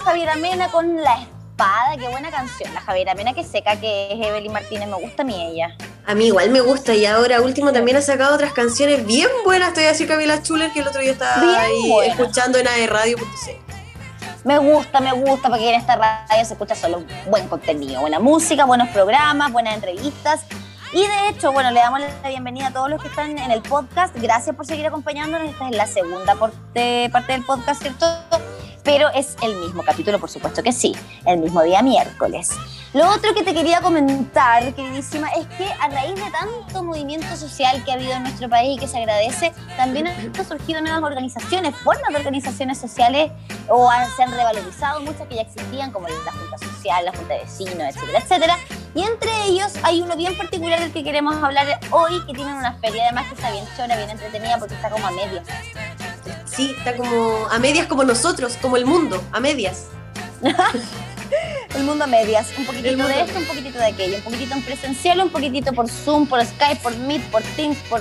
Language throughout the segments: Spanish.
Javier Amena con La Espada, qué buena canción. La Javier Amena que seca, que es Evelyn Martínez, me gusta a mí ella. A mí igual me gusta y ahora último también ha sacado otras canciones bien buenas. Estoy así Camila Chuler que el otro día estaba ahí escuchando en Radio.c. Me gusta, me gusta, porque en esta radio se escucha solo buen contenido, buena música, buenos programas, buenas entrevistas. Y de hecho, bueno, le damos la bienvenida a todos los que están en el podcast. Gracias por seguir acompañándonos. Esta es la segunda parte, parte del podcast, ¿cierto? Pero es el mismo capítulo, por supuesto que sí, el mismo día miércoles. Lo otro que te quería comentar, queridísima, es que a raíz de tanto movimiento social que ha habido en nuestro país y que se agradece, también han surgido nuevas organizaciones, formas de organizaciones sociales, o se han revalorizado muchas que ya existían, como la Junta Social, la Junta de Vecinos, etcétera, etcétera. Y entre ellos hay uno bien particular del que queremos hablar hoy, que tiene una feria, además que está bien chora, bien entretenida, porque está como a medio. Sí, está como a medias como nosotros, como el mundo, a medias. el mundo a medias, un poquitito de esto, un poquitito de aquello, un poquitito en presencial, un poquitito por Zoom, por Skype, por Meet, por Teams, por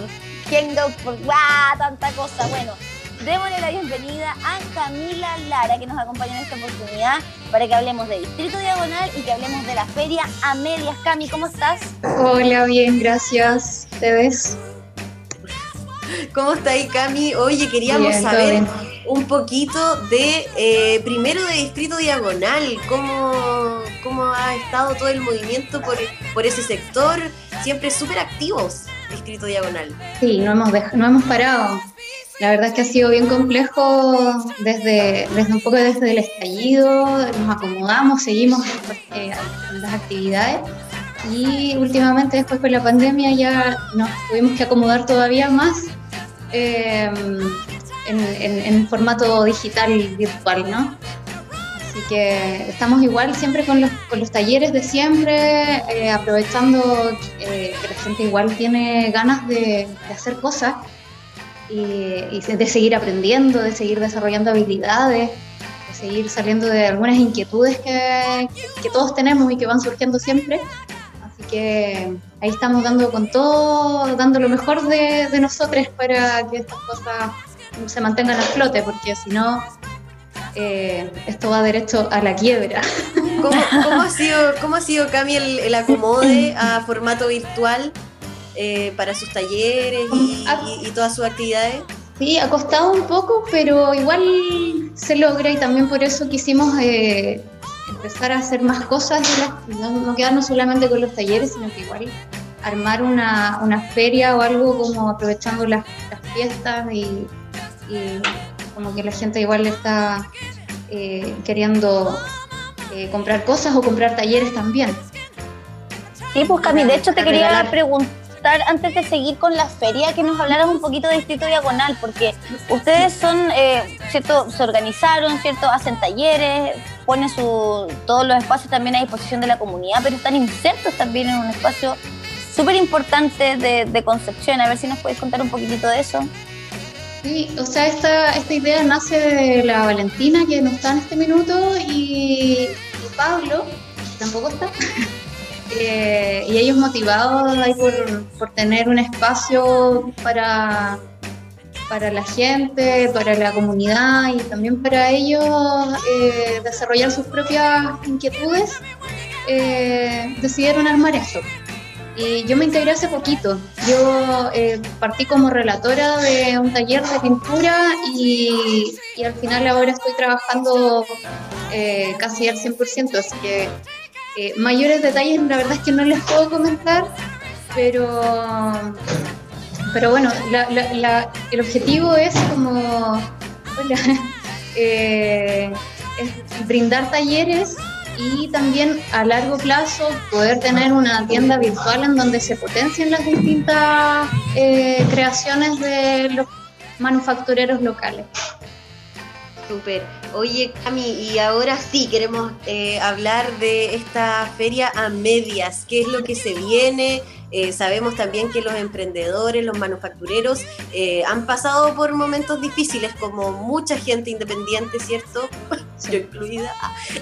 Hangout, por ¡guau! tanta cosa. Bueno, démosle la bienvenida a Camila Lara, que nos acompaña en esta oportunidad para que hablemos de Distrito Diagonal y que hablemos de la feria a medias. Cami, ¿cómo estás? Hola, bien, gracias. ¿Te ves? ¿Cómo está ahí, Cami? Oye, queríamos saber un poquito de, eh, primero de Distrito Diagonal, cómo, cómo ha estado todo el movimiento por, por ese sector, siempre súper activos, Distrito Diagonal. Sí, no hemos, no hemos parado. La verdad es que ha sido bien complejo desde, desde un poco desde el estallido, nos acomodamos, seguimos eh, las actividades y últimamente después de la pandemia ya nos tuvimos que acomodar todavía más eh, en, formato digital y virtual, ¿no? Así que estamos igual siempre con los, con los talleres de siempre, eh, aprovechando eh, que la gente igual tiene ganas de, hacer cosas y, de seguir aprendiendo, de seguir desarrollando habilidades, de seguir saliendo de algunas inquietudes que, que todos tenemos y que van surgiendo siempre que ahí estamos dando con todo, dando lo mejor de, de nosotros para que estas cosas se mantengan a flote, porque si no, eh, esto va derecho a la quiebra. ¿Cómo, cómo ha, sido, cómo ha sido Cami, el, acomode a formato virtual eh, para sus talleres y, y, todas sus actividades? Sí, ha costado un poco, pero igual se logra y también por eso quisimos eh, empezar a hacer más cosas, no, quedarnos solamente con los talleres, sino que igual armar una, una feria o algo como aprovechando las, fiestas y, como que la gente igual está eh, queriendo eh, comprar cosas o comprar talleres también. Sí, pues Cami, de hecho te quería preguntar antes de seguir con la feria, que nos hablaras un poquito de Distrito Diagonal, porque ustedes son, eh, ¿cierto? Se organizaron, ¿cierto? Hacen talleres, ponen su, todos los espacios también a disposición de la comunidad, pero están insertos también en un espacio súper importante de, Concepción. A ver si nos podéis contar un poquitito de eso. Sí, o sea, esta, esta idea nace de la Valentina, que no está en este minuto, y, y Pablo, que tampoco está. Eh, y ellos motivados por, tener un espacio para, para la gente, para la comunidad y también para ellos eh, desarrollar sus propias inquietudes, eh, decidieron armar esto. Y yo me integré hace poquito. Yo partí como relatora de un taller de pintura y, y al final ahora estoy trabajando casi al 100%, así que eh, mayores detalles la verdad es que no les puedo comentar, pero, pero bueno, el objetivo es como eh, brindar talleres y también a largo plazo poder tener una tienda virtual en donde se potencien las distintas eh, creaciones de los manufactureros locales. Súper. Oye, Cami, y ahora sí queremos eh, hablar de esta feria a medias. ¿Qué es lo que se viene? Eh, sabemos también que los emprendedores, los manufactureros eh, han pasado por momentos difíciles, como mucha gente independiente, ¿cierto? Yo incluida.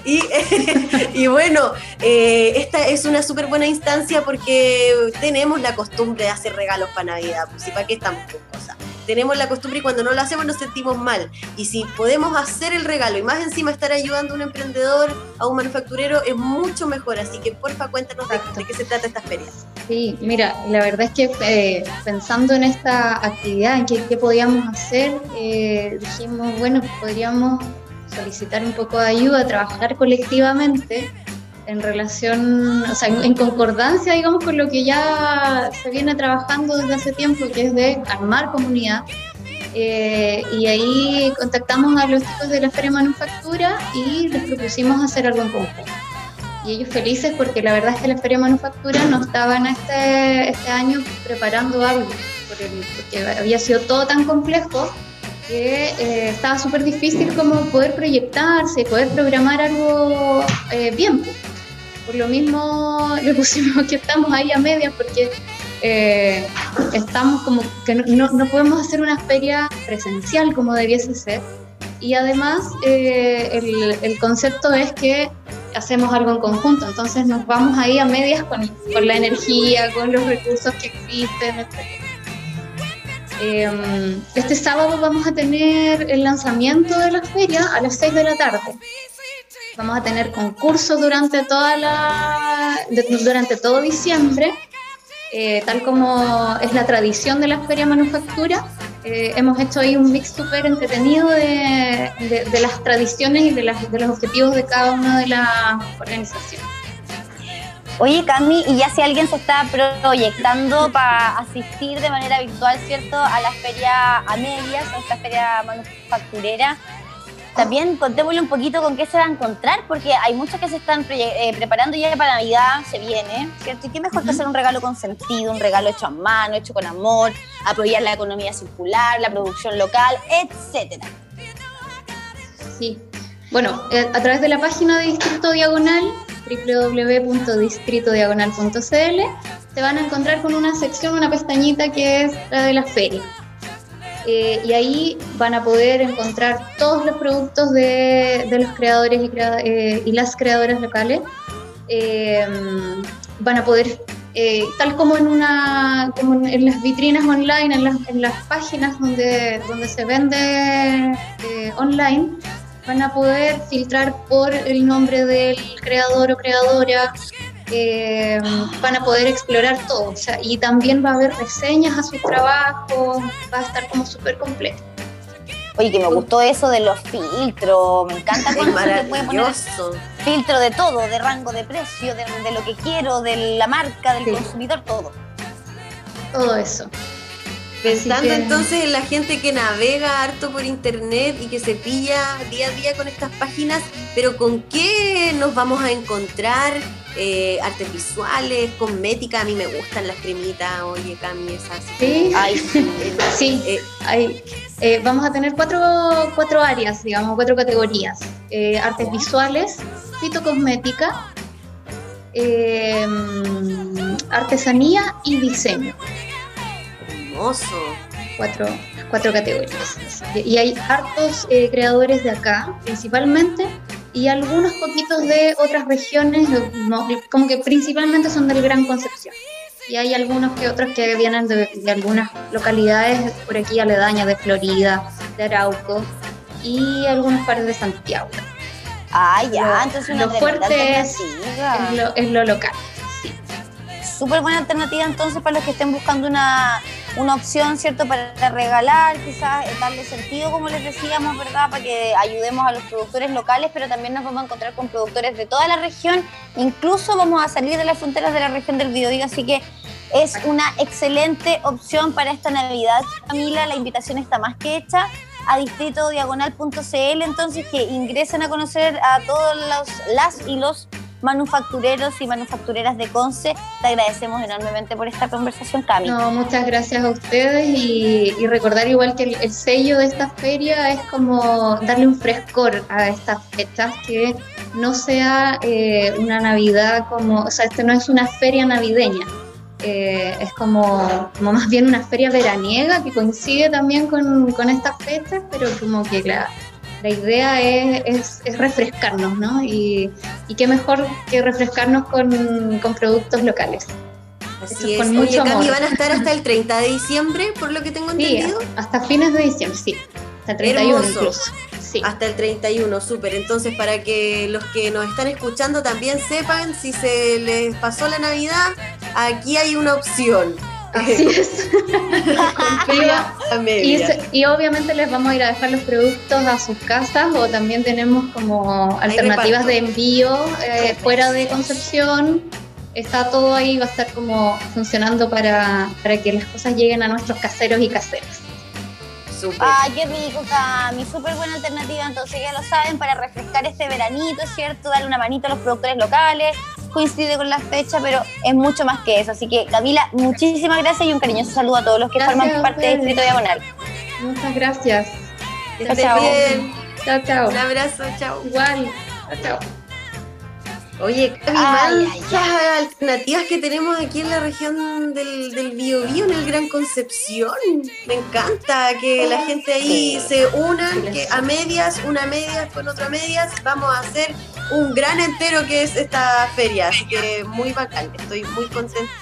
Y, bueno, esta es una súper buena instancia porque tenemos la costumbre de hacer regalos para Navidad, pues y para qué estamos tenemos la costumbre y cuando no lo hacemos nos sentimos mal. Y si podemos hacer el regalo y más encima estar ayudando a un emprendedor, a un manufacturero, es mucho mejor. Así que porfa, cuéntanos de, qué se trata esta feria. Sí, mira, la verdad es que eh, pensando en esta actividad, en qué, podíamos hacer, eh, dijimos, bueno, podríamos solicitar un poco de ayuda, trabajar colectivamente en relación, o sea, en, concordancia, digamos, con lo que ya se viene trabajando desde hace tiempo, que es de armar comunidad. Eh, y ahí contactamos a los chicos de la Feria Manufactura y les propusimos hacer algo en conjunto. Y ellos felices porque la verdad es que la Feria Manufactura no estaban este, este año preparando algo, porque había sido todo tan complejo que eh, estaba súper difícil como poder proyectarse, poder programar algo eh, bien. Por lo mismo le pusimos que estamos ahí a medias porque eh, estamos como que no, no, podemos hacer una feria presencial como debiese ser. Y además el, el, concepto es que hacemos algo en conjunto, entonces nos vamos ahí a medias con, con la energía, con los recursos que existen. Em, este sábado vamos a tener el lanzamiento de la feria a las 6 de la tarde. Vamos a tener concursos durante, toda la, durante todo diciembre, eh, tal como es la tradición de la feria manufactura. Eh, hemos hecho ahí un mix súper entretenido de, de, las tradiciones y de, las, de los objetivos de cada una de las organizaciones. Oye, Cami, y ya si alguien se está proyectando para asistir de manera virtual, ¿cierto?, a la feria a medias, a esta feria manufacturera, también contémosle un poquito con qué se va a encontrar, porque hay muchos que se están eh, preparando ya para Navidad, se viene, ¿cierto? Y qué mejor que hacer un regalo con sentido, un regalo hecho a mano, hecho con amor, apoyar la economía circular, la producción local, etcétera. Sí. Bueno, eh, a través de la página de Distrito Diagonal www.distritodiagonal.cl, te van a encontrar con una sección, una pestañita que es la de la feria. Eh, y ahí van a poder encontrar todos los productos de, los creadores y, eh, y, las creadoras locales. Eh, van a poder, tal como en una como en las vitrinas online, en las, en las páginas donde, donde se vende online, van a poder filtrar por el nombre del creador o creadora, eh, van a poder explorar todo. O sea, y también va a haber reseñas a su trabajo, va a estar como súper completo. Oye, que me gustó eso de los filtros, me encanta cuando se puede poner filtro de todo, de rango de precio, de, lo que quiero, de la marca, del consumidor, todo. Todo eso. Pensando entonces en la gente que navega harto por internet y que se pilla día a día con estas páginas, pero ¿con qué nos vamos a encontrar? Eh, artes visuales, cosmética, a mí me gustan las cremitas, oye Cami, esas. Sí, sí, eh, eh, vamos a tener cuatro, cuatro áreas, digamos, cuatro categorías. artes visuales, fitocosmética, artesanía y diseño. Cuatro, cuatro categorías. Y hay hartos eh, creadores de acá, principalmente, y algunos poquitos de otras regiones, como que principalmente son del Gran Concepción. Y hay algunos que otros que vienen de, algunas localidades por aquí aledañas, de Florida, de Arauco, y algunas partes de Santiago. Ah, ya, entonces lo fuerte es, lo, es lo local. Súper buena alternativa entonces para los que estén buscando una una opción, ¿cierto?, para regalar, quizás eh, darle sentido, como les decíamos, ¿verdad?, para que ayudemos a los productores locales, pero también nos vamos a encontrar con productores de toda la región, incluso vamos a salir de las fronteras de la región del Biobío, así que es una excelente opción para esta Navidad. Camila, la invitación está más que hecha a distritodiagonal.cl, entonces que ingresen a conocer a todos los, las y los manufactureros y manufactureras de Conce. Te agradecemos enormemente por esta conversación, Cami. No, muchas gracias a ustedes y, recordar igual que el, sello de esta feria es como darle un frescor a estas fechas, que no sea eh, una Navidad como, o sea, esto no es una feria navideña. Eh, es como, como, más bien una feria veraniega que coincide también con, con estas fechas, pero como que la, la idea es, refrescarnos, ¿no? Y, qué mejor que refrescarnos con, productos locales. Así es. Con Oye, Cami, van a estar hasta el 30 de diciembre, por lo que tengo entendido. hasta fines de diciembre, sí. Hasta el 31 incluso. Sí. Hasta el 31, súper. Entonces, para que los que nos están escuchando también sepan, si se les pasó la Navidad, aquí hay una opción. Así es. y, y, obviamente les vamos a ir a dejar los productos a sus casas o también tenemos como alternativas de envío eh, fuera de Concepción. Está todo ahí, va a estar como funcionando para, para que las cosas lleguen a nuestros caseros y caseras. Ay, qué rico, Cami. Súper buena alternativa. Entonces, ya lo saben, para refrescar este veranito, ¿cierto? Darle una manito a los productores locales. Coincide con la fecha, pero es mucho más que eso. Así que, Camila, muchísimas gracias y un cariñoso saludo a todos los que forman parte de Distrito Diagonal. Muchas gracias. Chao, chao. Chao, chao. Un abrazo, chao. Igual. Chao, chao. Oye, Cami, alternativas que tenemos aquí en la región del, del Biobío, en el Gran Concepción. Me encanta que la gente ahí se una, que a medias, una medias con otra medias, vamos a hacer un gran entero que es esta feria. Así que muy bacán, estoy muy contenta.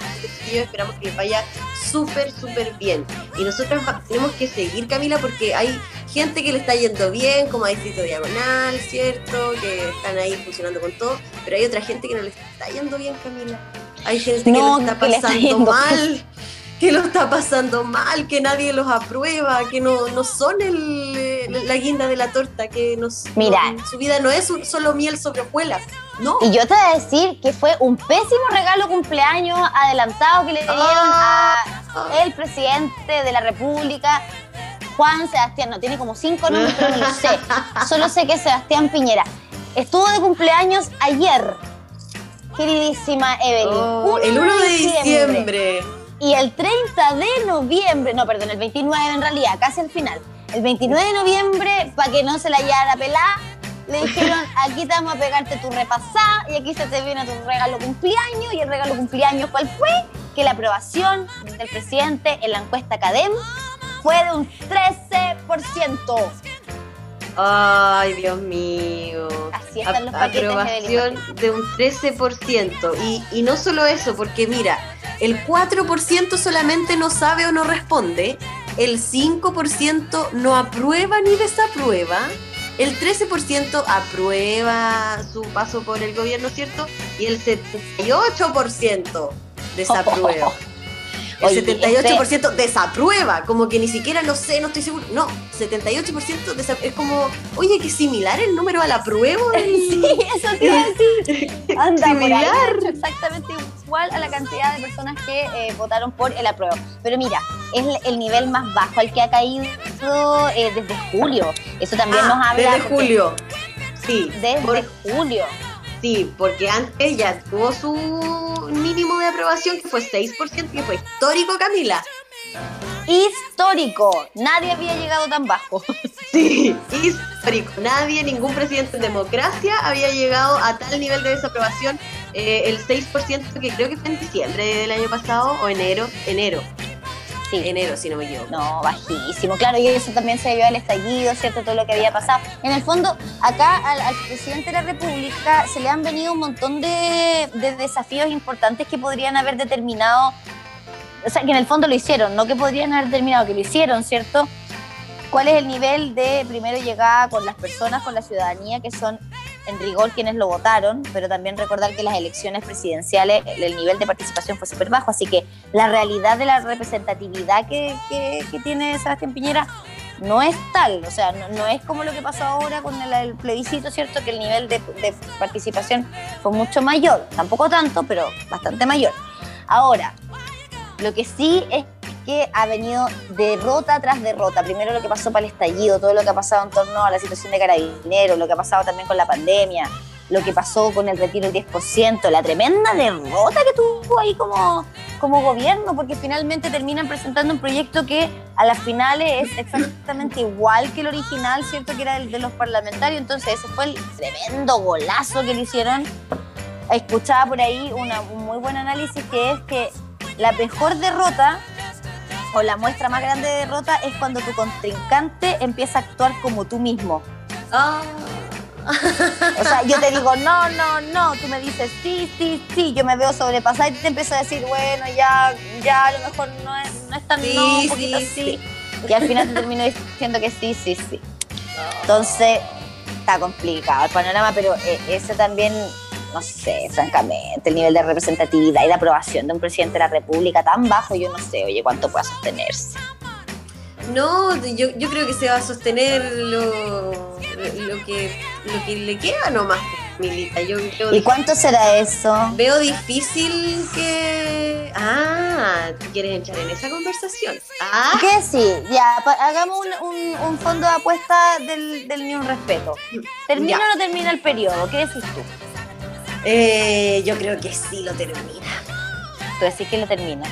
Esperamos que les vaya súper, súper bien. Y nosotros tenemos que seguir, Camila, porque hay gente que le está yendo bien, como a Distrito Diagonal, ¿cierto? Que están ahí funcionando con todo, pero hay otra gente que no le está yendo bien, Camila. Hay gente que lo está pasando mal, que lo está pasando mal, que nadie los aprueba, que no, no son el, la guinda de la torta, que nos, Mira. su vida no es solo miel sobre hojuelas. No. Y yo te voy a decir que fue un pésimo regalo cumpleaños adelantado que le dieron a ah. el presidente de la República Juan Sebastián, no, tiene como cinco nombres, pero no lo sé. Solo sé que es Sebastián Piñera. Estuvo de cumpleaños ayer, queridísima Evelyn. Oh, el 1 de diciembre. Y el 30 de noviembre, no, perdón, el 29 en realidad, casi al final. El 29 de noviembre, para que no se la llevara pelada, le dijeron, aquí te vamos a pegarte tu repasada y aquí se te viene tu regalo cumpleaños. Y el regalo cumpleaños, ¿cuál fue? Que la aprobación del presidente en la encuesta CADEM fue de un 13%. Ay, Dios mío. Así están los paquetes Aprobación de, un 13%. Y, y no solo eso, porque mira, el 4% solamente no sabe o no responde, el 5% no aprueba ni desaprueba, el 13% aprueba su paso por el gobierno, ¿cierto? Y el 78% desaprueba. El 78% desaprueba, como que ni siquiera lo sé, no estoy seguro. No, 78% es como, oye, que similar el número al apruebo. sí, eso quiere decir. Anda, similar. exactamente igual a la cantidad de personas que eh, votaron por el apruebo. Pero mira, es el nivel más bajo al que ha caído eh, desde julio. Eso también ah, nos habla. Desde julio. Sí. Desde julio. Sí, porque antes ya tuvo su mínimo de aprobación que fue 6%, que fue histórico, Camila. Histórico. Nadie había llegado tan bajo. Sí, histórico. Nadie, ningún presidente en democracia había llegado a tal nivel de desaprobación. Eh, el 6% que creo que fue en diciembre del año pasado o enero. Enero. Sí. Enero, si no me equivoco. No, bajísimo. Claro, y eso también se debió al estallido, ¿cierto? Todo lo que había pasado. En el fondo, acá al, presidente de la República se le han venido un montón de, desafíos importantes que podrían haber determinado, o sea, que en el fondo lo hicieron, no que podrían haber determinado, que lo hicieron, ¿cierto? ¿Cuál es el nivel de primero llegada con las personas, con la ciudadanía, que son en rigor quienes lo votaron, pero también recordar que las elecciones presidenciales el nivel de participación fue súper bajo, así que la realidad de la representatividad que, tiene Sebastián Piñera no es tal, o sea, no, es como lo que pasó ahora con el, plebiscito, ¿cierto? Que el nivel de, de, participación fue mucho mayor, tampoco tanto, pero bastante mayor. Ahora, lo que sí es que ha venido derrota tras derrota. Primero lo que pasó para el estallido, todo lo que ha pasado en torno a la situación de carabineros, lo que ha pasado también con la pandemia, lo que pasó con el retiro del 10%, la tremenda derrota que tuvo ahí como, como gobierno, porque finalmente terminan presentando un proyecto que a las finales es exactamente igual que el original, ¿cierto? Que era el de los parlamentarios. Entonces ese fue el tremendo golazo que le hicieron. Escuchaba por ahí una, un muy buen análisis que es que la mejor derrota o la muestra más grande de derrota es cuando tu contrincante empieza a actuar como tú mismo. Ah, O sea, yo te digo, no, no, no, tú me dices, sí, sí, sí, yo me veo sobrepasada y te empiezo a decir, bueno, ya, ya a lo mejor no es, no es tan Sí, no, un sí, poquito sí. sí. Y al final te termino diciendo que sí, sí, sí. Entonces, está complicado el panorama, pero eh, ese también, no sé, francamente, el nivel de representatividad y de aprobación de un presidente de la República tan bajo, yo no sé, oye, cuánto pueda sostenerse. No, yo, yo creo que se va a sostener lo, lo, que, lo que le queda nomás, Milita. Yo creo ¿Y cuánto será eso? Veo difícil que. Ah, ¿tú quieres entrar en esa conversación? Ah, ¿Qué sí? Ya, hagamos un, un- un fondo de apuesta del, del Ni Un Respeto. ¿Termina Ya. o no termina el periodo? ¿Qué decís tú? Eh, yo creo que sí lo termina. Tú decís que lo termina.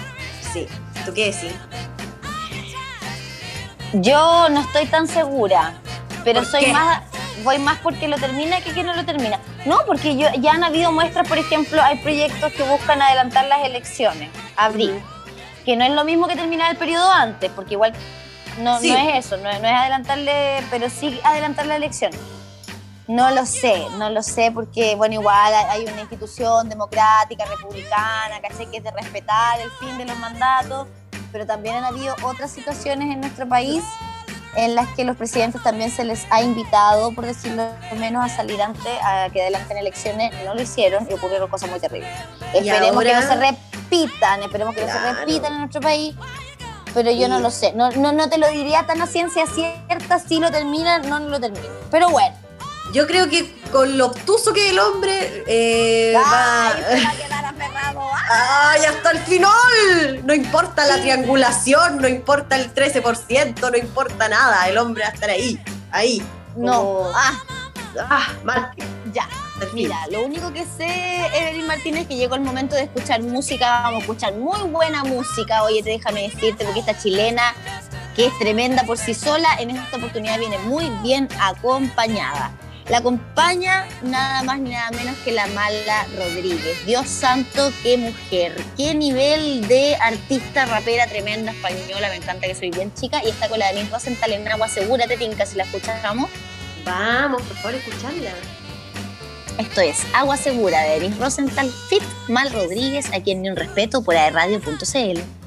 Sí. ¿Tú qué decís? Yo no estoy tan segura, pero ¿Por soy qué? más voy más porque lo termina que que no lo termina. No, porque yo, ya han habido muestras, por ejemplo, hay proyectos que buscan adelantar las elecciones, abril, que no es lo mismo que terminar el periodo antes, porque igual no, Sí. no es eso, no, no es adelantarle, pero sí adelantar la elección. No lo sé, no lo sé porque, bueno, igual hay una institución democrática, republicana, ¿cachai? Que es de respetar el fin de los mandatos, pero también han habido otras situaciones en nuestro país en las que los presidentes también se les ha invitado, por decirlo menos, a salir antes, a que adelanten elecciones, no lo hicieron y ocurrieron cosas muy terribles. Esperemos que no se repitan, esperemos que no se repitan en nuestro país, pero yo no lo sé, no, no, no te lo diría tan a ciencia cierta, si lo terminan, no, no lo terminan. Pero bueno, Yo creo que con lo obtuso que es el hombre, eh, va. ay, se va a quedar aferrado. ¡Ay, hasta el final! No importa la triangulación, no importa el 13%, no importa nada. El hombre va a estar ahí, ahí. No, como- ah, Ah, marque. ya. Mira, lo único que sé, Evelyn Martínez, es que llegó el momento de escuchar música. Vamos a escuchar muy buena música. Oye, te déjame decirte, porque esta chilena, que es tremenda por sí sola, en esta oportunidad viene muy bien acompañada. La acompaña nada más ni nada menos que la Mala Rodríguez. Dios santo, qué mujer, qué nivel de artista rapera tremenda española. Me encanta que soy bien chica. Y está con la Denise Rosenthal en agua segura, te tinca si la escuchamos. Vamos, por favor, escucharla. Esto es Agua Segura de Denis Rosenthal, Fit Mal Rodríguez, aquí en Ni Un Respeto por aerradio.cl.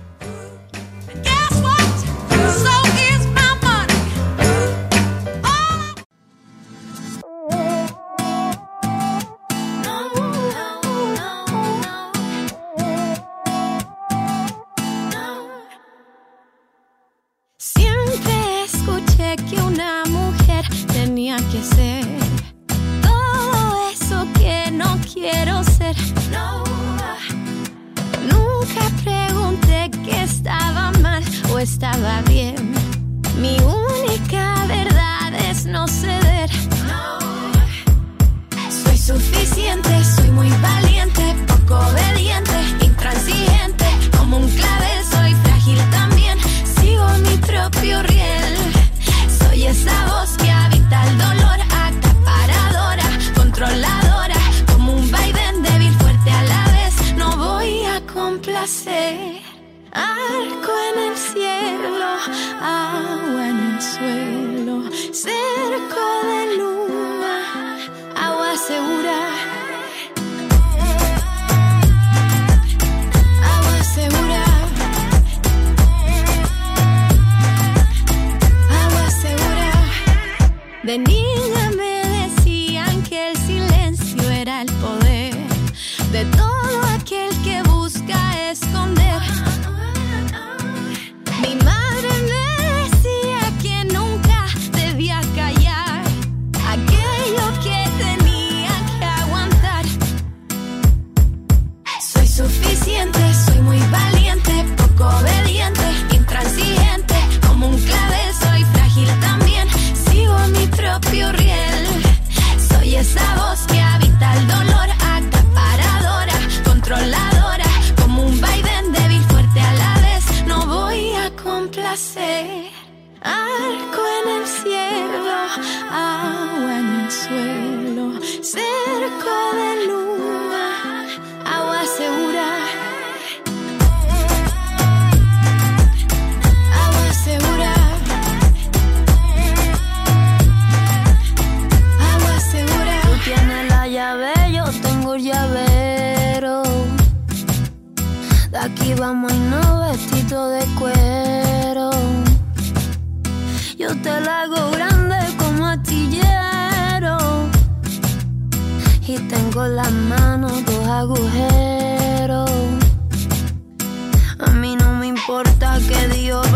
De niña me decían que el silencio era el poder te la hago grande como astillero. Y tengo las manos dos agujeros. A mí no me importa que Dios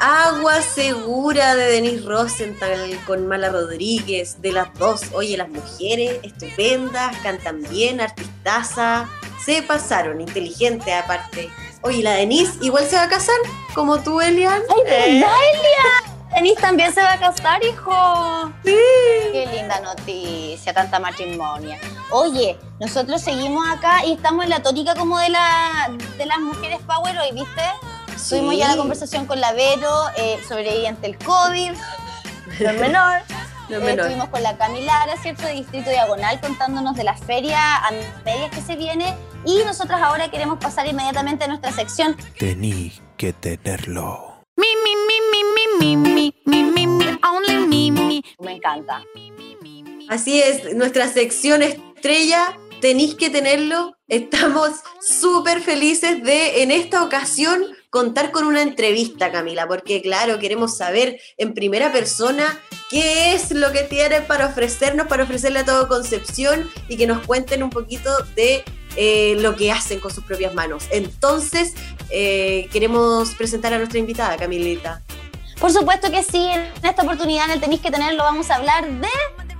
Agua Segura de Denise Rosenthal con Mala Rodríguez, de las dos. Oye, las mujeres estupendas, cantan bien, artistaza, se pasaron, inteligente aparte. Oye, la Denise igual se va a casar, como tú, Elian. ¡Ay, Eh, verdad, Elia! Denise también se va a casar, hijo. sí. Qué linda noticia, tanta matrimonio. Oye, nosotros seguimos acá y estamos en la tónica como de, la, de las mujeres power hoy, ¿viste? Tuvimos ya la conversación con la Vero, eh, sobreviviente del COVID, no menor. No Eh, estuvimos con la Camilara, ¿cierto? De Distrito Diagonal, contándonos de la feria a medias que se viene. Y nosotros ahora queremos pasar inmediatamente a nuestra sección Tení que tenerlo. Me, me, me, me, me, me, me, me, me, me, only me, me. Me encanta. Así es, nuestra sección estrella, tenéis que tenerlo. Estamos súper felices de, en esta ocasión, contar con una entrevista, Camila, porque claro, queremos saber en primera persona qué es lo que tienen para ofrecernos, para ofrecerle a todo Concepción y que nos cuenten un poquito de eh, lo que hacen con sus propias manos. Entonces, eh, queremos presentar a nuestra invitada, Camilita. Por supuesto que sí, en esta oportunidad en el Tenéis que tenerlo vamos a hablar de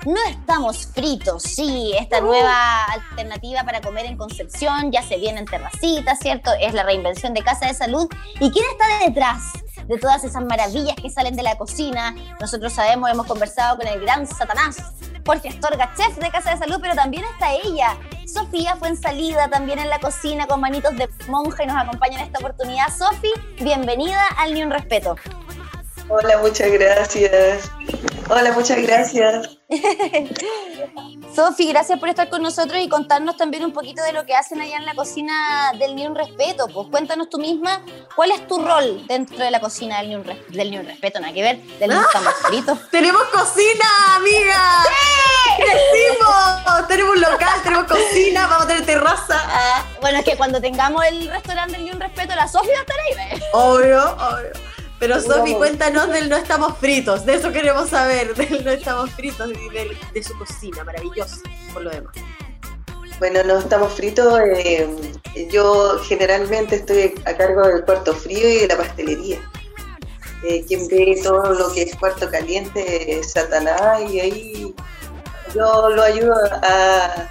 No estamos fritos, sí, esta nueva alternativa para comer en Concepción, ya se viene en terracitas, ¿cierto? Es la reinvención de Casa de Salud. ¿Y quién está detrás de todas esas maravillas que salen de la cocina? Nosotros sabemos, hemos conversado con el gran Satanás, Jorge Astorga, chef de Casa de Salud, pero también está ella. Sofía fue en salida también en la cocina con manitos de monja y nos acompaña en esta oportunidad. Sofi, bienvenida al Ni Un Respeto. Hola, muchas gracias. Hola, muchas gracias. Sofi, gracias por estar con nosotros y contarnos también un poquito de lo que hacen allá en la cocina del Ni Un Respeto. Pues cuéntanos tú misma, ¿cuál es tu rol dentro de la cocina del Ni Un, Res- del Ni Un Respeto? Nada que ver, del No Estamos Fritos. ¡Tenemos cocina, amiga! ¡Crecimos! Tenemos un local, tenemos cocina, vamos a tener terraza. Ah, Bueno, es que cuando tengamos el restaurante del Ni Un Respeto, la Sofi va a estar ahí, ¿ves? Obvio, obvio. Pero Sofi, cuéntanos del No Estamos Fritos. De eso queremos saber, del No Estamos Fritos y del- de su cocina, maravillosa, por lo demás. Bueno, no estamos fritos. eh, yo generalmente estoy a cargo del cuarto frío y de la pastelería. Eh, quien ve todo lo que es cuarto caliente es Satanás y ahí yo lo ayudo a,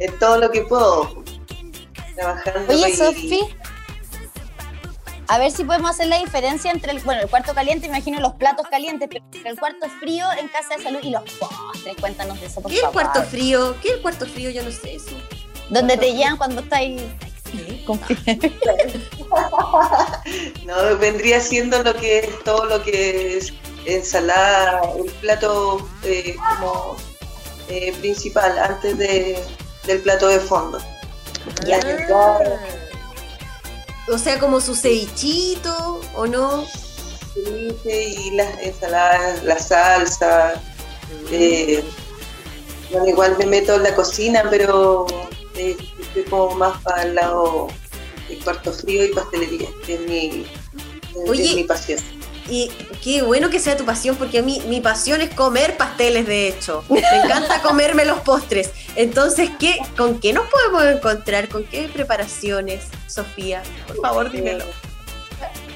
en todo lo que puedo. Trabajando Oye, y- Sofi, a ver si podemos hacer la diferencia entre el, bueno, el cuarto caliente, imagino los platos calientes, pero el cuarto frío en Casa de Salud y los postres. Cuéntanos de eso, por ¿Qué es el cuarto frío? ¿Qué es el cuarto frío? Yo no sé eso. Donde te llevan cuando estáis. No, vendría siendo lo que es todo lo que es ensalada, el plato eh, como eh, principal antes de, del plato de fondo. Ya. Ah. O sea, como su cevichito, ¿o no? ceviche y las ensaladas, la salsa. eh, bueno, igual me meto en la cocina, pero eh, estoy como más para el lado de cuarto frío y pastelería, que es mi, es Oye, mi pasión. Y qué bueno que sea tu pasión, porque a mí mi pasión es comer pasteles, de hecho. Me encanta comerme los postres. Entonces, ¿qué, ¿con qué nos podemos encontrar? ¿Con qué preparaciones, Sofía? Por favor, dímelo.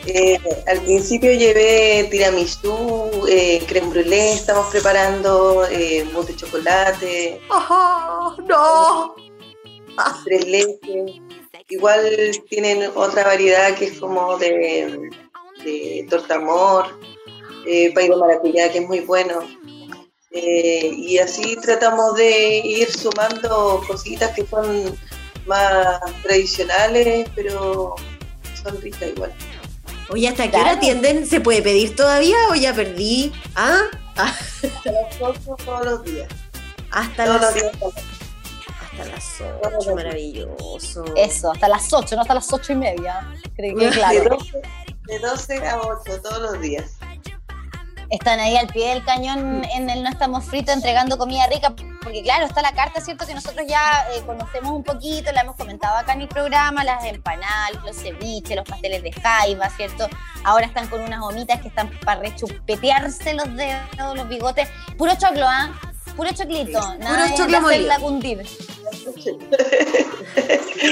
Eh, al principio llevé tiramisú, eh, creme brûlée, estamos preparando eh, mousse de chocolate, ¡Ajá! ¡No! tres leches. Igual tienen otra variedad que es como de, de torta amor, eh, pay de maracuyá, que es muy bueno. Eh, y así tratamos de ir sumando cositas que son más tradicionales, pero son ricas igual. Oye, ¿hasta qué hora atienden? ¿Se puede pedir todavía o ya perdí? ¿Ah? Ah, Hasta las ocho todos los días. Hasta Todos las, los días. hasta las Todos los 8, días. maravilloso. Eso, hasta las 8, no hasta las 8 y media. Creo que claro. 12, de 12 a 8 todos los días. Están ahí al pie del cañón en el No Estamos Fritos entregando comida rica, porque claro, está la carta, ¿cierto? Que nosotros ya eh, conocemos un poquito, la hemos comentado acá en el programa, las empanadas, los ceviches, los pasteles de jaiba, ¿cierto? Ahora están con unas gomitas que están para rechupetearse los dedos, los bigotes. Puro choclo, ¿ah? Puro choclito, nada de choclo hacerla molido. cundir.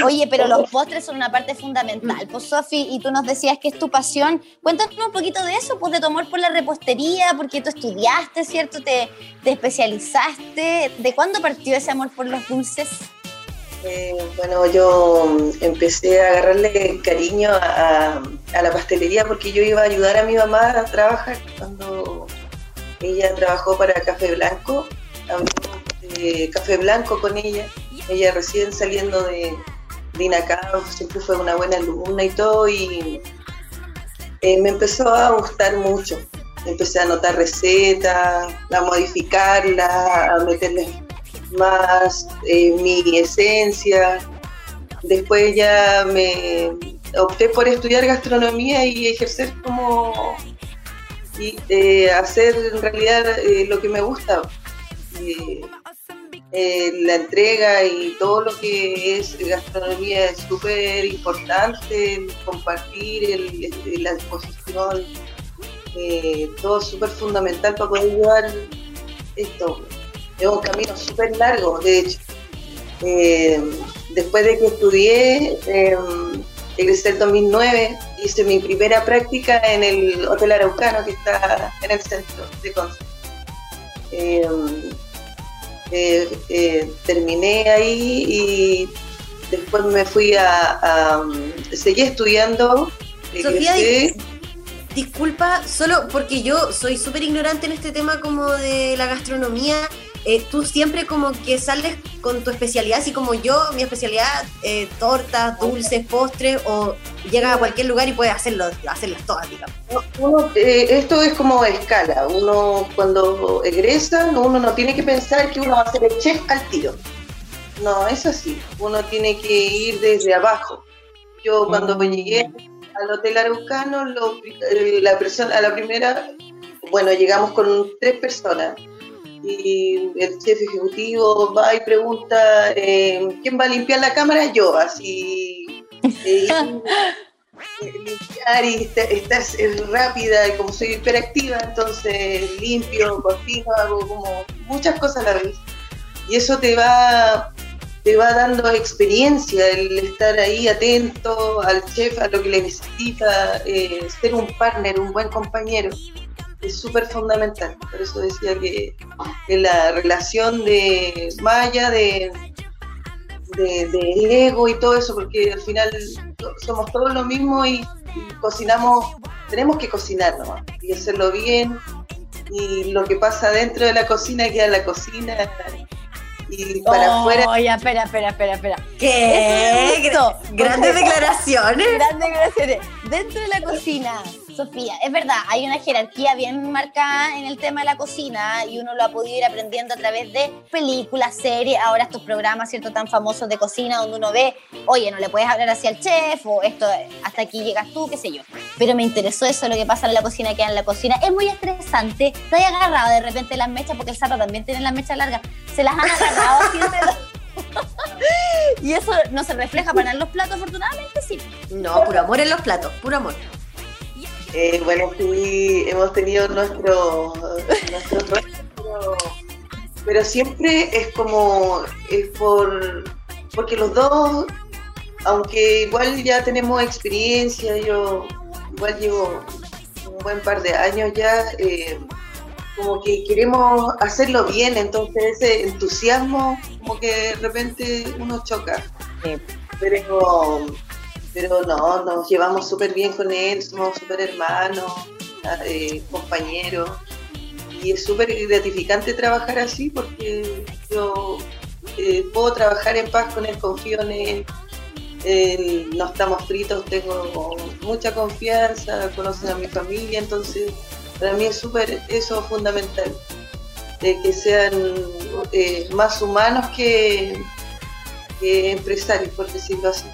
Oye, pero los postres son una parte fundamental. Pues Sofi, y tú nos decías que es tu pasión. Cuéntanos un poquito de eso, pues de tu amor por la repostería, porque tú estudiaste, ¿cierto? Te, te especializaste. ¿De cuándo partió ese amor por los dulces? Eh, bueno, yo empecé a agarrarle cariño a, a la pastelería porque yo iba a ayudar a mi mamá a trabajar cuando ella trabajó para Café Blanco. Café Blanco con ella. Ella recién saliendo de, de siempre fue una buena alumna y todo. Y eh, me empezó a gustar mucho. Empecé a anotar recetas, a modificarla, a meterle más eh, mi esencia. Después ya me opté por estudiar gastronomía y ejercer como y eh, hacer en realidad lo que me gusta. Eh, eh, la entrega y todo lo que es gastronomía es súper importante, compartir, el- la exposición, eh, todo súper fundamental para poder llevar esto. Es un camino súper largo, de hecho. Después de que estudié, eh, egresé el 2009, hice mi primera práctica en el Hotel Araucano, que está en el centro de Conce. Eh, eh, terminé ahí y después me fui a, a- seguí estudiando. Sofía, egresé. Disculpa, solo porque yo soy súper ignorante en este tema como de la gastronomía. Eh, tú siempre como que sales con tu especialidad, así como yo, mi especialidad, eh, tortas, dulces, postres, o llegas a cualquier lugar y puedes hacerlo, hacerlas todas, digamos. Uno, eh, esto es como escala. Uno cuando egresa, uno no tiene que pensar que uno va a ser el chef al tiro. No, es así. Uno tiene que ir desde abajo. Yo cuando me llegué al Hotel Araucano, lo- eh, la persona, a la primera, bueno, llegamos con tres personas. Y el chef ejecutivo va y pregunta, eh, ¿quién va a limpiar la cámara? Yo, así. eh, limpiar y esta- estar rápida y como soy hiperactiva, entonces limpio, cocino, hago como muchas cosas a la vez. Y eso te va, te va dando experiencia, el estar ahí atento al chef, a lo que le necesita, eh, ser un partner, un buen compañero. Es súper fundamental. Por eso decía que, que la relación de Maya, de, de, de ego y todo eso, porque al final somos todos lo mismo y, y cocinamos, tenemos que cocinar nomás y hacerlo bien. Y lo que pasa dentro de la cocina queda en la cocina y para afuera. Oh, ya, espera, espera, espera, espera. ¿Qué? Grandes declaraciones. Grandes declaraciones. Dentro de la cocina, Sofía, es verdad, hay una jerarquía bien marcada en el tema de la cocina y uno lo ha podido ir aprendiendo a través de películas, series, ahora estos programas, ¿cierto?, tan famosos de cocina donde uno ve, oye, no le puedes hablar así al chef o esto, hasta aquí llegas tú, qué sé yo. Pero me interesó eso, lo que pasa en la cocina, queda en la cocina. Es muy estresante. Te hay agarrado de repente las mechas, porque el sapo también tiene las mechas largas. Se las han agarrado así Y eso no se refleja para los platos, afortunadamente sí. No, puro amor en los platos, puro amor. Eh, bueno, sí, hemos tenido nuestro, nuestros roces, pero, pero siempre es como, es por, porque los dos, aunque igual ya tenemos experiencia, yo igual llevo un buen par de años ya, eh, como que queremos hacerlo bien, entonces ese entusiasmo como que de repente uno choca. Sí. Pero, pero no, nos llevamos súper bien con él, somos súper hermanos, eh, compañeros. Y es súper gratificante trabajar así porque yo eh, puedo trabajar en paz con él, confío en él. No estamos fritos, tengo mucha confianza, conocen a mi familia, entonces para mí es súper eso fundamental, de que sean eh, más humanos que empresarios, por decirlo así.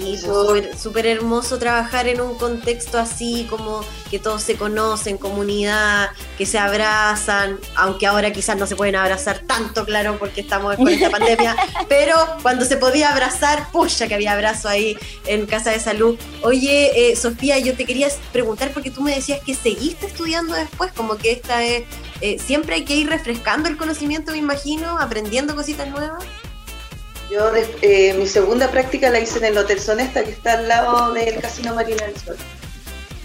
Sí, pues, súper- súper hermoso trabajar en un contexto así, como que todos se conocen, comunidad, que se abrazan, aunque ahora quizás no se pueden abrazar tanto, claro, porque estamos con esta pandemia, pero cuando se podía abrazar, pucha que había abrazo ahí en Casa de Salud. Oye, eh, Sofía, yo te quería preguntar porque tú me decías que seguiste estudiando después, como que esta es, eh, siempre hay que ir refrescando el conocimiento, me imagino, aprendiendo cositas nuevas. Yo eh, mi segunda práctica la hice en el Hotel Sonesta, que está al lado del Casino Marina del Sol.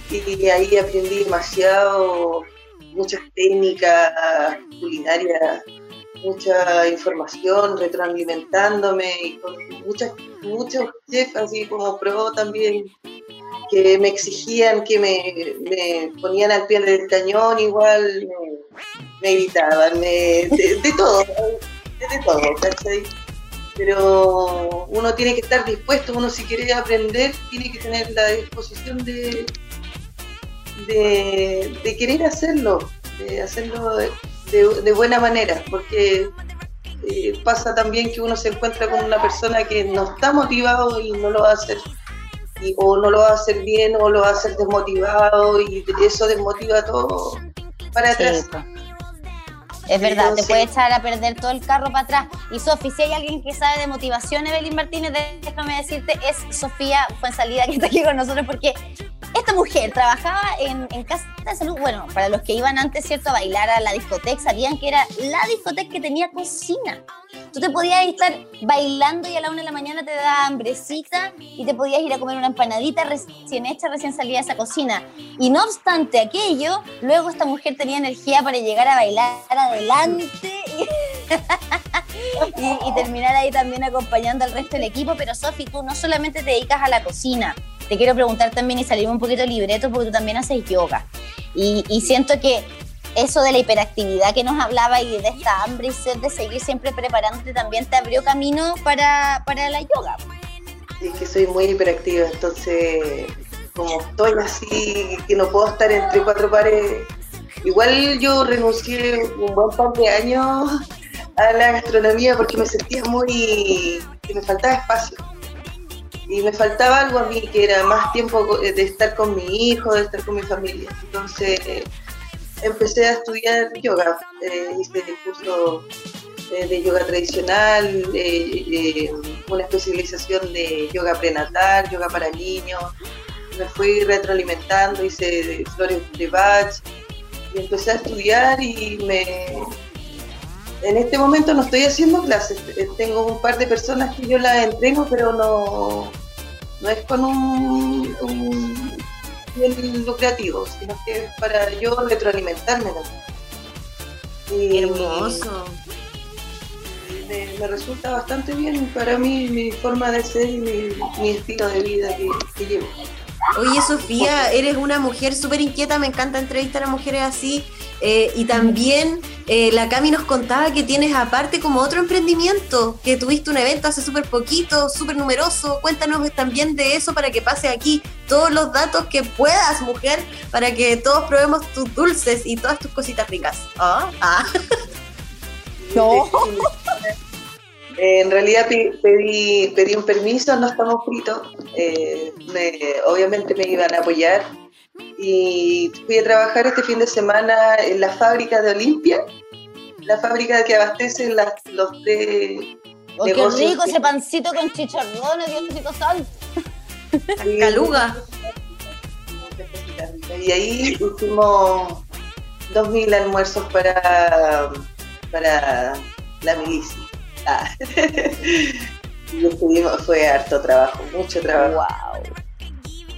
Y ahí aprendí demasiado, muchas técnicas culinarias, mucha información, retroalimentándome y con muchas, muchos chefs así como pro también que me exigían, que me, me ponían al pie del cañón igual, me, me me, de, de todo, de todo, ¿cachai? Pero uno tiene que estar dispuesto, uno si quiere aprender tiene que tener la disposición de, de, de querer hacerlo, de hacerlo de, buena manera, porque eh, pasa también que uno se encuentra con una persona que no está motivado y no lo va a hacer, y- o no lo va a hacer bien, o lo va a hacer desmotivado, y eso desmotiva todo para atrás. Es verdad, te puede echar a perder todo el carro para atrás. Y Sofi, si hay alguien que sabe de motivación, Evelyn Martínez, déjame decirte, es Sofía Fuensalida que está aquí con nosotros porque esta mujer trabajaba en, en casa de salud. Bueno, para los que iban antes, ¿cierto?, a bailar a la discoteca, sabían que era la discoteca que tenía cocina. Tú te podías estar bailando y a la una de la mañana te daba hambrecita y te podías ir a comer una empanadita recién hecha, recién salida de esa cocina. Y no obstante aquello, luego esta mujer tenía energía para llegar a bailar adelante y, terminar ahí también acompañando al resto del equipo. Pero Sofi, tú no solamente te dedicas a la cocina, te quiero preguntar también y salirme un poquito del libreto porque tú también haces yoga. Y, siento que eso de la hiperactividad que nos hablaba y de esta hambre y sed de seguir siempre preparándote también te abrió camino para, para la yoga. Es que soy muy hiperactiva, entonces como estoy así, que no puedo estar entre cuatro paredes. Igual yo renuncié un buen par de años a la gastronomía porque me sentía muy... que me faltaba espacio. Y me faltaba algo a mí, que era más tiempo de estar con mi hijo, de estar con mi familia. Entonces empecé a estudiar yoga, eh, hice el curso eh, de yoga tradicional, eh, eh, una especialización de yoga prenatal, yoga para niños. Me fui retroalimentando, hice flores de Bach y empecé a estudiar y me... En este momento no estoy haciendo clases, eh, tengo un par de personas que yo las entreno, pero no, no es con un, un bien lucrativo, sino que es para yo retroalimentarme también. Y- Hermoso. me, me resulta bastante bien para mí mi forma de ser y mi, mi estilo de vida que, que llevo. Oye, Sofía, eres una mujer súper inquieta, me encanta entrevistar a mujeres así. eh, y también eh, la Cami nos contaba que tienes aparte como otro emprendimiento, que tuviste un evento hace súper poquito, súper numeroso. Cuéntanos también de eso para que pase aquí todos los datos que puedas, mujer, para que todos probemos tus dulces y todas tus cositas ricas. Ah, ah. No. Eh, en realidad pedí, pedí un permiso, no estamos fritos. Eh, me- obviamente me iban a apoyar. Y fui a trabajar este fin de semana en la fábrica de Olimpia, la fábrica que abastece las, los tres Oh, qué rico que- ese pancito con chicharrones, Diosito santo. Caluga. Y ahí hicimos 2.000 almuerzos para, para la milicia. Ah. fue harto trabajo, mucho trabajo. Wow.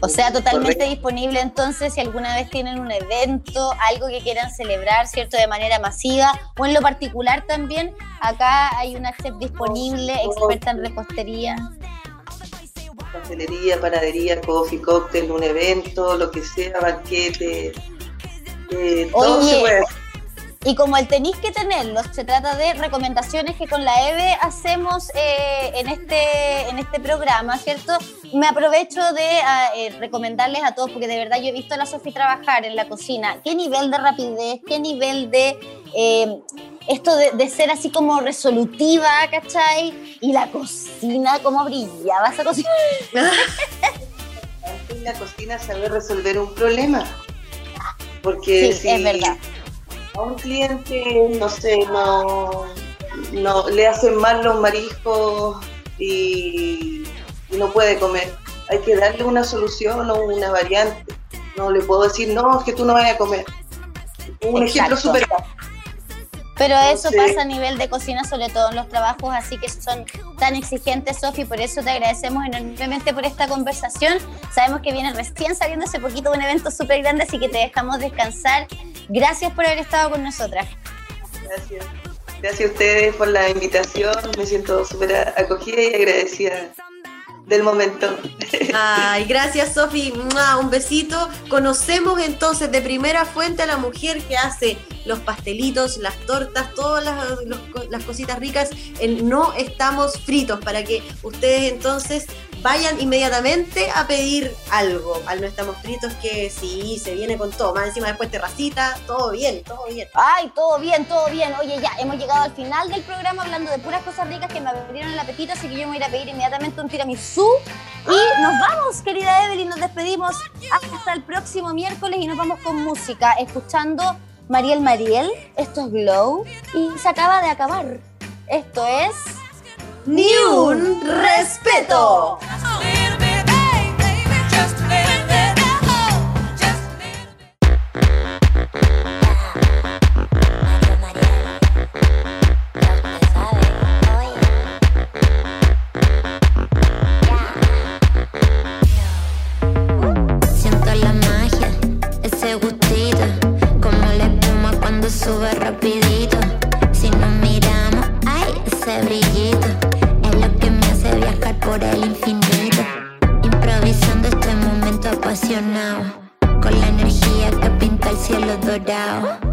O sea, totalmente disponible entonces si alguna vez tienen un evento, algo que quieran celebrar, ¿cierto? De manera masiva o en lo particular también, acá hay una chef disponible, experta en repostería. Pastelería, panadería, coffee, cóctel, un evento, lo que sea, banquete. Eh, todo Oye, se puede. Y como el tenéis que tenerlo, se trata de recomendaciones que con la EVE hacemos eh, en, este, en este programa, ¿cierto? Me aprovecho de ah, eh, recomendarles a todos, porque de verdad yo he visto a la Sofi trabajar en la cocina. ¿Qué nivel de rapidez? ¿Qué nivel de... eh, esto de, de ser así como resolutiva, ¿cachai? Y la cocina, cómo brillaba esa cocina. en la cocina saber resolver un problema. Porque Sí, si es verdad. A un cliente, no sé, no, no le hacen mal los mariscos y, y no puede comer, hay que darle una solución o una variante. No le puedo decir, no, es que tú no vayas a comer. Un ejemplo súper Pero eso pasa a nivel de cocina, sobre todo en los trabajos así que son tan exigentes, Sofi. Por eso te agradecemos enormemente por esta conversación. Sabemos que viene recién saliendo hace poquito de un evento súper grande, así que te dejamos descansar. Gracias por haber estado con nosotras. Gracias. Gracias a ustedes por la invitación. Me siento súper acogida y agradecida del momento. Ay, gracias Sofi, un besito. Conocemos entonces de primera fuente a la mujer que hace los pastelitos, las tortas, todas las, las cositas ricas en No Estamos Fritos, para que ustedes entonces vayan inmediatamente a pedir algo al No Estamos Fritos, que sí, se viene con todo, más encima después terracita, todo bien, todo bien. Ay, todo bien, todo bien. Oye, ya hemos llegado al final del programa hablando de puras cosas ricas que me abrieron el apetito, así que yo me voy a ir a pedir inmediatamente un tiramisú. Y nos vamos, querida Evelyn, nos despedimos hasta el próximo miércoles y nos vamos con música, escuchando Mariel Mariel. Esto es Glow y se acaba de acabar. Esto es... Ni un respeto. Siento la magia, ese gustito, como la espuma cuando sube rapidito. Si nos miramos, ay, ese brillito, por el infinito. Improvisando este momento apasionado, con la energía que pinta el cielo dorado.